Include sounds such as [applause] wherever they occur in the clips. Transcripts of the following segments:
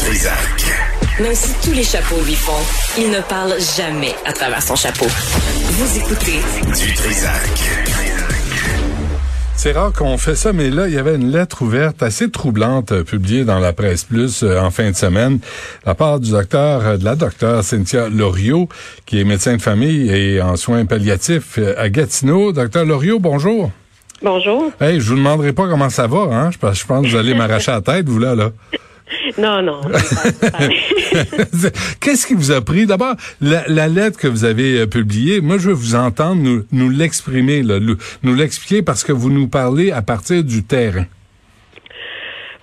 Du Même si tous les chapeaux lui font, il ne parle jamais à travers son chapeau. Vous écoutez Du C'est rare qu'on fait ça, mais là, il y avait une lettre ouverte assez troublante euh, publiée dans la presse plus euh, en fin de semaine, la part du docteur, euh, de la docteure Cynthia Loriot, qui est médecin de famille et en soins palliatifs à Gatineau. Docteur Loriot, bonjour. Bonjour. Hey, je vous demanderai pas comment ça va, hein? Je pense, je pense que vous allez m'arracher la tête, vous là, là. [laughs] Non, non. [laughs] Qu'est-ce qui vous a pris? D'abord, la, lettre que vous avez euh, publiée, moi, je veux vous entendre nous, nous l'exprimer, nous l'expliquer parce que vous nous parlez à partir du terrain.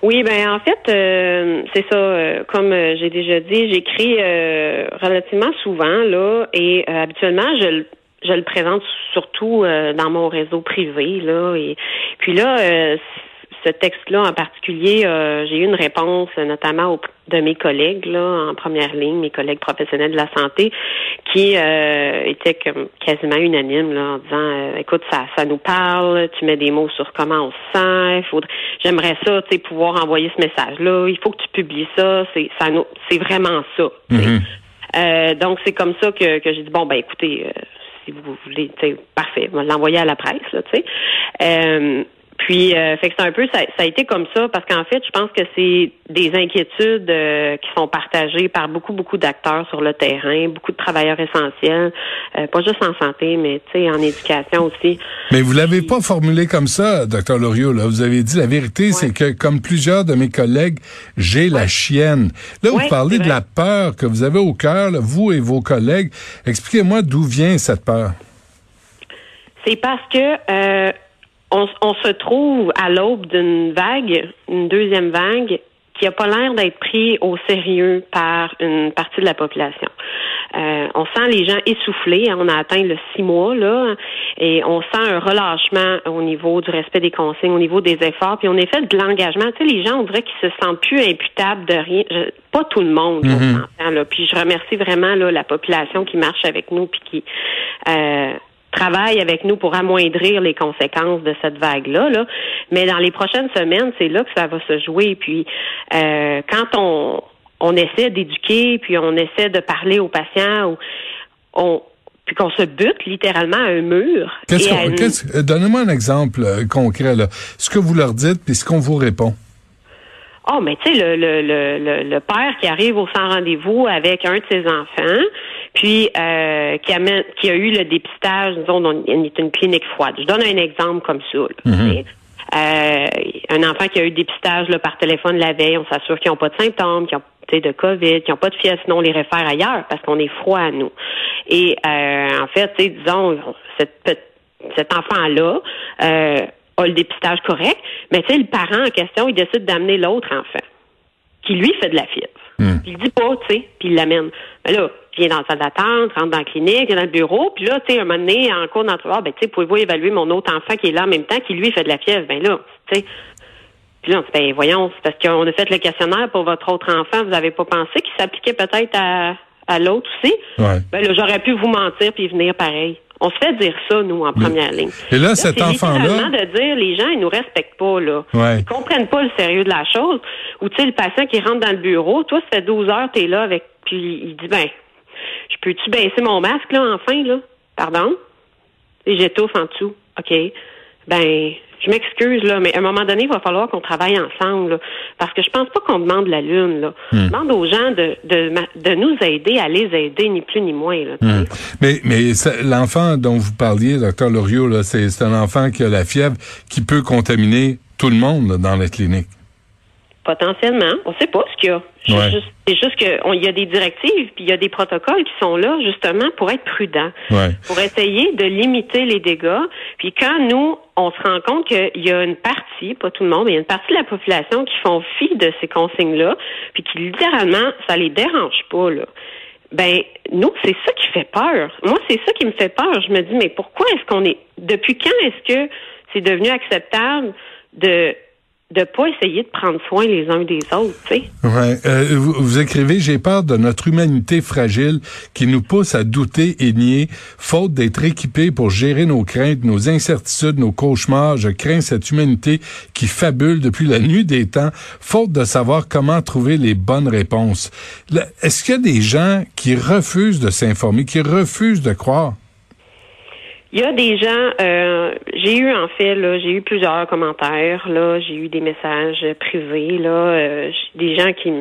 Oui, ben en fait, euh, c'est ça. Euh, comme j'ai déjà dit, j'écris relativement souvent là, et habituellement, je je le présente surtout dans mon réseau privé là. Et puis là, ce texte-là en particulier, euh, j'ai eu une réponse notamment de mes collègues là, en première ligne, mes collègues professionnels de la santé, qui euh, étaient comme quasiment unanimes là, en disant euh, écoute, ça, ça nous parle, tu mets des mots sur comment on se sent, faudrait j'aimerais ça, tu sais, pouvoir envoyer ce message-là, il faut que tu publies ça, c'est ça nous c'est vraiment ça. Mm-hmm. donc c'est comme ça que, que j'ai dit bon ben écoutez, si vous voulez, parfait, on va l'envoyer à la presse, là, tu sais. Puis, euh, fait que c'est un peu, ça, ça, a été comme ça, parce qu'en fait, je pense que c'est des inquiétudes euh, qui sont partagées par beaucoup, beaucoup d'acteurs sur le terrain, beaucoup de travailleurs essentiels, euh, pas juste en santé, mais tu sais, en éducation aussi. Mais vous l'avez pas formulé comme ça, docteur Loriot. Là, vous avez dit la vérité, c'est que comme plusieurs de mes collègues, j'ai la chienne. Là, vous parlez de la peur que vous avez au cœur, vous et vos collègues. Expliquez-moi d'où vient cette peur. C'est parce que on, se trouve à l'aube d'une vague, une deuxième vague, qui n'a pas l'air d'être pris au sérieux par une partie de la population. Euh, on sent les gens essoufflés. Hein, on a atteint le six mois là, et on sent un relâchement au niveau du respect des consignes, au niveau des efforts, puis on est fait de l'engagement. Tu sais, les gens, on dirait qu'ils se sentent plus imputables de rien. pas tout le monde, on mm-hmm. s'entend là. Puis je remercie vraiment là la population qui marche avec nous, puis qui euh, travaille avec nous pour amoindrir les conséquences de cette vague-là. Là. Mais dans les prochaines semaines, c'est là que ça va se jouer. Puis euh, quand on, on essaie d'éduquer, puis on essaie de parler aux patients, ou on puis qu'on se bute littéralement à un mur. Euh, donnez-moi un exemple euh, concret, là. Ce que vous leur dites, puis ce qu'on vous répond. Oh, mais tu sais, le, le, le, le, père qui arrive au sans rendez-vous avec un de ses enfants, puis euh, qui, a, qui a eu le dépistage, disons, dans une clinique froide. Je donne un exemple comme ça. Mhm. euh, un enfant qui a eu le dépistage là, par téléphone la veille, on s'assure qu'ils n'ont pas de symptômes, qu'ils ont de COVID, qui n'ont pas de fièvre, sinon on les réfère ailleurs parce qu'on est froid à nous. Et euh, en fait, disons, cette, cet enfant-là euh, a le dépistage correct, mais tu sais, le parent en question, il décide d'amener l'autre enfant qui lui fait de la fièvre. Puis il dit pas, tu sais, puis il l'amène. Mais là, vient dans la salle d'attente, rentre dans la clinique, dans le bureau, puis là, tu sais, un moment donné, en cours d'entrevue, ben, tu sais, pouvez-vous évaluer mon autre enfant qui est là en même temps, qui lui fait de la fièvre? Ben là, tu sais. Puis là, on dit, ben voyons, c'est parce qu'on a fait le questionnaire pour votre autre enfant, vous n'avez pas pensé qu'il s'appliquait peut-être à, à l'autre aussi? Ouais. Ben là, j'aurais pu vous mentir puis venir pareil. On se fait dire ça, nous, en première ligne. Et là, cet enfant-là. de dire, les gens, ils nous respectent pas, là. Ouais. Ils comprennent pas le sérieux de la chose. Ou, tu sais, le patient qui rentre dans le bureau, toi, ça fait 12 heures, t'es là avec, puis il dit, ben, je peux-tu baisser mon masque, là, enfin, là? Pardon? Et j'étouffe en dessous. OK. Ben, je m'excuse, là, mais à un moment donné, il va falloir qu'on travaille ensemble, parce que je pense pas qu'on demande la lune, là. Hmm. On demande aux gens de, de, de, nous aider à les aider, ni plus ni moins, là. Hmm. Mais, mais l'enfant dont vous parliez, docteur Loriot, là, c'est un enfant qui a la fièvre, qui peut contaminer tout le monde dans la clinique. Potentiellement. On ne sait pas ce qu'il y a. C'est juste qu'il y a des directives, puis il y a des protocoles qui sont là justement pour être prudents, pour essayer de limiter les dégâts. Puis quand nous, on se rend compte qu'il y a une partie, pas tout le monde, mais il y a une partie de la population qui font fi de ces consignes-là, puis qui littéralement, ça les dérange pas, là. Ben, nous, c'est ça qui fait peur. Moi, c'est ça qui me fait peur. Je me dis, mais pourquoi est-ce qu'on est, depuis quand est-ce que c'est devenu acceptable de de pas essayer de prendre soin les uns des autres, tu sais. Ouais. Euh, vous, vous, écrivez, j'ai peur de notre humanité fragile qui nous pousse à douter et nier, faute d'être équipés pour gérer nos craintes, nos incertitudes, nos cauchemars. Je crains cette humanité qui fabule depuis la nuit des temps, faute de savoir comment trouver les bonnes réponses. Est-ce qu'il y a des gens qui refusent de s'informer, qui refusent de croire? Il y a des gens, euh, j'ai eu en fait, là, j'ai eu plusieurs commentaires, là, j'ai eu des messages privés, là, euh, des gens qui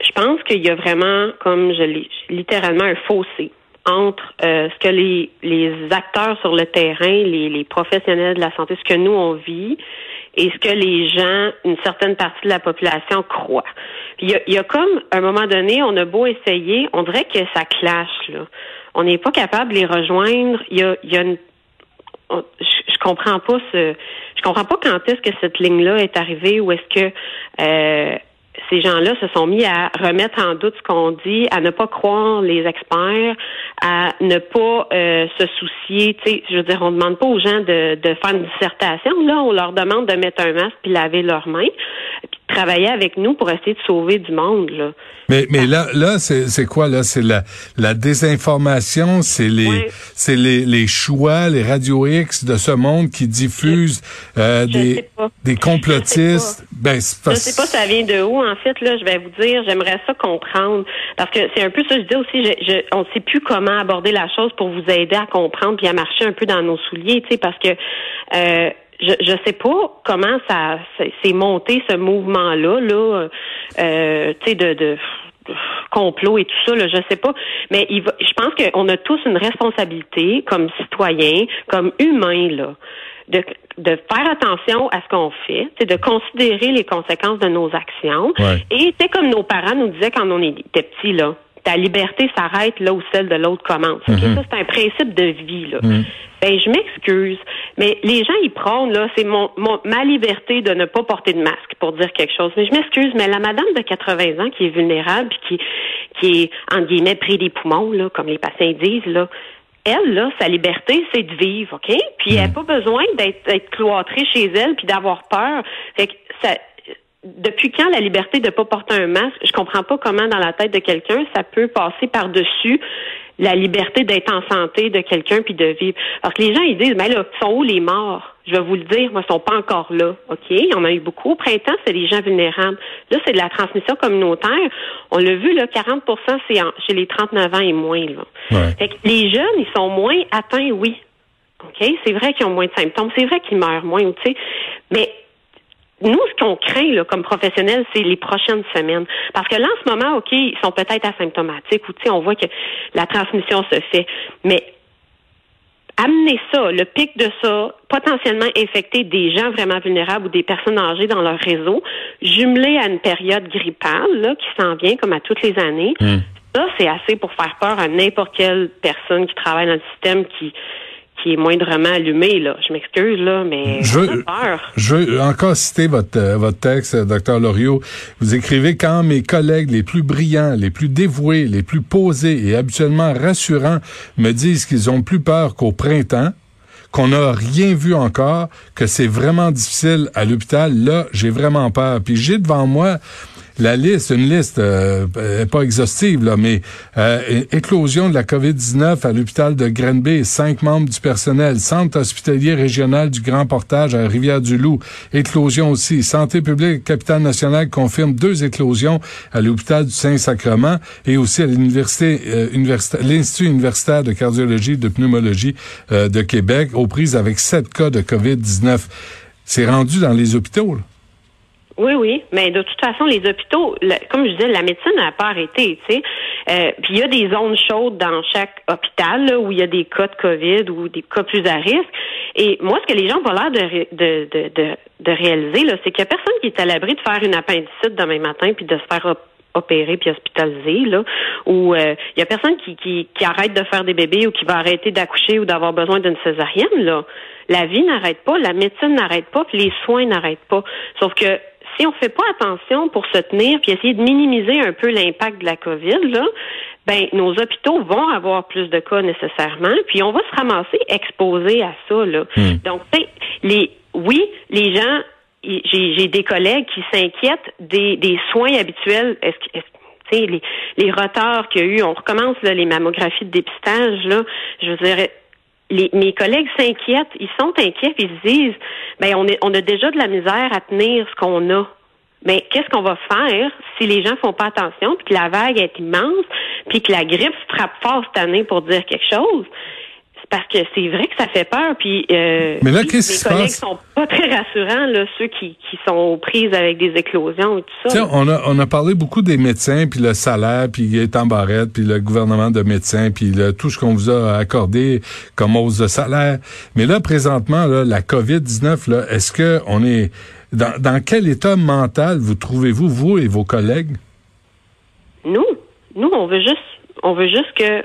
Je pense qu'il y a vraiment, comme je l'ai littéralement un fossé entre euh, ce que les, les acteurs sur le terrain, les, les professionnels de la santé, ce que nous on vit et ce que les gens, une certaine partie de la population croient. Il y a, il y a comme, à un moment donné, on a beau essayer, on dirait que ça clash, là on n'est pas capable de les rejoindre. Il y a, il y a une, je, comprends pas ce, je comprends pas quand est-ce que cette ligne-là est arrivée ou est-ce que euh, ces gens-là se sont mis à remettre en doute ce qu'on dit, à ne pas croire les experts, à ne pas euh, se soucier. Tu sais, je veux dire, on demande pas aux gens de, de faire une dissertation. Là, on leur demande de mettre un masque puis laver leurs mains, puis de travailler avec nous pour essayer de sauver du monde. Là. Mais mais là là c'est quoi là? C'est la la désinformation c'est les c'est les les choix les radio X de ce monde qui diffusent euh, des des complotistes ben je sais pas ça vient de où en là je vais vous dire j'aimerais ça comprendre parce que c'est un peu ça je dis aussi je, on sait plus comment aborder la chose pour vous aider à comprendre puis à marcher un peu dans nos souliers tu sais parce que euh, je je sais pas comment ça s'est monté ce mouvement là là euh, tu sais de, de complot et tout ça, là, je sais pas. Mais il va, je pense qu'on a tous une responsabilité comme citoyens, comme humains, là, de, de faire attention à ce qu'on fait, c'est de considérer les conséquences de nos actions. Et c'est comme nos parents nous disaient quand on était petits, là ta liberté s'arrête là où celle de l'autre commence. Mm-hmm. Ça, c'est un principe de vie. Là. Mm. Ben, je m'excuse, mais les gens ils prônent là, c'est mon, ma liberté de ne pas porter de masque pour dire quelque chose. Mais je m'excuse, mais la madame de 80 ans qui est vulnérable, qui qui est en guillemets pris des poumons là, comme les patients disent là, elle, là, sa liberté, c'est de vivre, OK? Puis elle n'a mm. pas besoin d'être cloîtrée chez elle puis d'avoir peur. Fait que ça, depuis quand la liberté de ne pas porter un masque, je comprends pas comment dans la tête de quelqu'un ça peut passer par-dessus la liberté d'être en santé de quelqu'un puis de vivre. Parce que les gens ils disent mais là, sont où les morts? Je vais vous le dire, moi ils sont pas encore là. OK, il y en a eu beaucoup au printemps, c'est les gens vulnérables. Là, c'est de la transmission communautaire. On l'a vu là 40% c'est chez les 39 ans et moins là. Fait que les jeunes, ils sont moins atteints, oui. OK, c'est vrai qu'ils ont moins de symptômes, c'est vrai qu'ils meurent moins, tu sais. Mais nous, ce qu'on craint là, comme professionnels, c'est les prochaines semaines. Parce que là, en ce moment, OK, ils sont peut-être asymptomatiques ou on voit que la transmission se fait. Mais amener ça, le pic de ça, potentiellement infecter des gens vraiment vulnérables ou des personnes âgées dans leur réseau, jumelé à une période grippale là, qui s'en vient comme à toutes les années, hmm. ça, c'est assez pour faire peur à n'importe quelle personne qui travaille dans le système qui qui est moindrement allumé, là. Je m'excuse, là, mais je veux, Je veux encore citer votre, euh, votre texte, euh, docteur Loriot. Vous écrivez quand mes collègues les plus brillants, les plus dévoués, les plus posés et habituellement rassurants me disent qu'ils ont plus peur qu'au printemps, qu'on n'a rien vu encore, que c'est vraiment difficile à l'hôpital, là, j'ai vraiment peur. Puis j'ai devant moi la liste, une liste euh, pas exhaustive, là, mais euh, éclosion de la COVID-19 à l'hôpital de Grenby, cinq membres du personnel, centre hospitalier régional du Grand Portage à Rivière-du-Loup, éclosion aussi. Santé publique, capitale nationale confirme deux éclosions à l'hôpital du Saint-Sacrement et aussi à l'université, euh, l'Institut universitaire de cardiologie et de pneumologie euh, de Québec, aux prises avec sept cas de COVID-19. C'est rendu dans les hôpitaux. Oui, oui, mais de toute façon, les hôpitaux, comme je disais, la médecine n'a pas arrêté, tu sais. Euh, puis il y a des zones chaudes dans chaque hôpital où il y a des cas de COVID ou des cas plus à risque. Et moi, ce que les gens ont l'air de, de, de, de, réaliser, là, c'est qu'il n'y a personne qui est à l'abri de faire une appendicite demain matin puis de se faire opérer puis hospitaliser là ou il euh, y a personne qui, qui, qui arrête de faire des bébés ou qui va arrêter d'accoucher ou d'avoir besoin d'une césarienne là la vie n'arrête pas la médecine n'arrête pas puis les soins n'arrêtent pas sauf que si on fait pas attention pour se tenir puis essayer de minimiser un peu l'impact de la COVID, là, ben nos hôpitaux vont avoir plus de cas nécessairement, puis on va se ramasser exposé à ça. Là. Hmm. Donc, les oui, les gens j'ai des collègues qui s'inquiètent des, des soins habituels. Est-ce les, les retards qu'il y a eu, on recommence là, les mammographies de dépistage, là, je veux dire, les, mes collègues s'inquiètent, ils sont inquiets, ils se disent, ben on, est, on a déjà de la misère à tenir ce qu'on a. Mais qu'est-ce qu'on va faire si les gens font pas attention, puis que la vague est immense, puis que la grippe frappe fort cette année pour dire quelque chose? Parce que c'est vrai que ça fait peur. Puis, euh, Mais là, qu'est-ce qui collègues sont pas très rassurants, là, ceux qui, qui sont aux prises avec des éclosions et tout ça. On a, on a parlé beaucoup des médecins, puis le salaire, puis en Barrette, puis le gouvernement de médecins, puis le, tout ce qu'on vous a accordé comme hausse de salaire. Mais là, présentement, là, la COVID-19, là, est-ce que on est dans, dans quel état mental vous trouvez-vous, vous et vos collègues? Nous, nous, on veut juste on veut juste que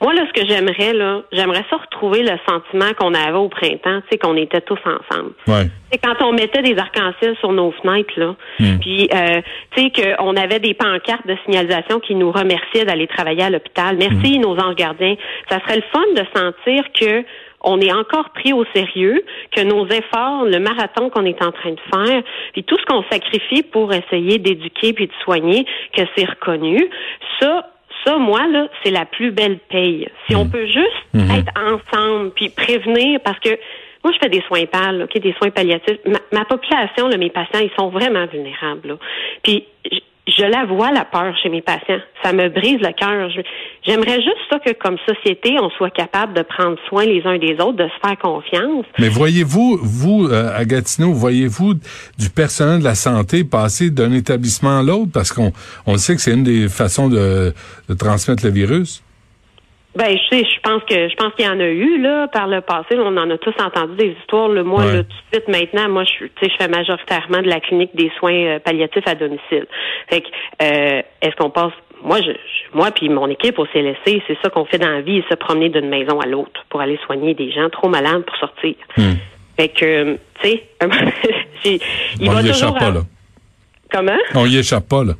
moi là ce que j'aimerais là, j'aimerais ça retrouver le sentiment qu'on avait au printemps, tu sais qu'on était tous ensemble. Ouais. C'est quand on mettait des arcs-en-ciel sur nos fenêtres là, hmm. puis euh, tu sais qu'on avait des pancartes de signalisation qui nous remerciaient d'aller travailler à l'hôpital. Merci hmm. nos anges gardiens. Ça serait le fun de sentir que on est encore pris au sérieux, que nos efforts, le marathon qu'on est en train de faire, puis tout ce qu'on sacrifie pour essayer d'éduquer puis de soigner, que c'est reconnu. Ça, ça, moi, là, c'est la plus belle paye. Si on mm. peut juste mm-hmm. être ensemble puis prévenir, parce que moi, je fais des soins pâles, ok, des soins palliatifs. Ma, population, là, mes patients, ils sont vraiment vulnérables. Puis je la vois, la peur chez mes patients. Ça me brise le cœur. J'aimerais juste ça que, comme société, on soit capable de prendre soin les uns des autres, de se faire confiance. Mais voyez-vous, vous, euh, à Gatineau, voyez-vous du personnel de la santé passer d'un établissement à l'autre? Parce qu'on on sait que c'est une des façons de transmettre le virus. Ben, je sais, je pense que je pense qu'il y en a eu là par le passé. On en a tous entendu des histoires. Le moi, là, tout de suite maintenant, moi, je, je fais majoritairement de la clinique des soins euh, palliatifs à domicile. Fait que, euh, est-ce qu'on passe moi, je, moi puis mon équipe au CLSC, c'est ça qu'on fait dans la vie, se promener d'une maison à l'autre pour aller soigner des gens trop malades pour sortir. Hmm. Fait que, tu sais, [laughs] il va y échappe pas là. Comment? On y échappe pas là.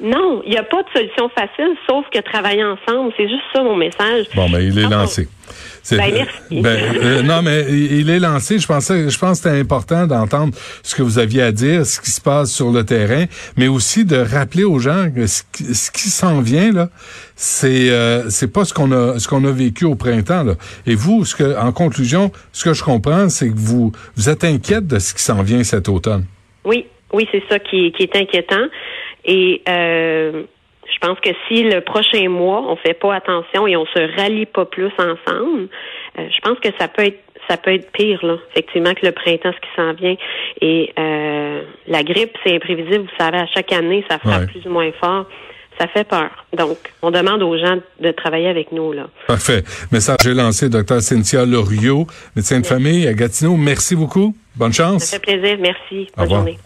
Non, il n'y a pas de solution facile, sauf que travailler ensemble. C'est juste ça mon message. Bon, mais il est lancé. Ben, merci. [laughs] Ben, euh, non, mais il est lancé. Je pensais, je pense que c'était important d'entendre ce que vous aviez à dire, ce qui se passe sur le terrain, mais aussi de rappeler aux gens que ce qui, s'en vient là, c'est euh, c'est pas ce qu'on a ce qu'on a vécu au printemps là. Et vous, ce que, en conclusion, ce que je comprends, c'est que vous vous êtes inquiète de ce qui s'en vient cet automne. Oui, oui, c'est ça qui, qui est inquiétant. Et euh, je pense que si le prochain mois, on fait pas attention et on se rallie pas plus ensemble, euh, je pense que ça peut être ça peut être pire, là, effectivement, que le printemps, ce qui s'en vient. Et euh, la grippe, c'est imprévisible, vous savez, à chaque année, ça frappe plus ou moins fort. Ça fait peur. Donc, on demande aux gens de travailler avec nous, là. Parfait. Message lancé, docteur Cynthia Loriot, médecin de famille à Gatineau. Merci beaucoup. Bonne chance. Ça fait plaisir. Merci. Bonne journée.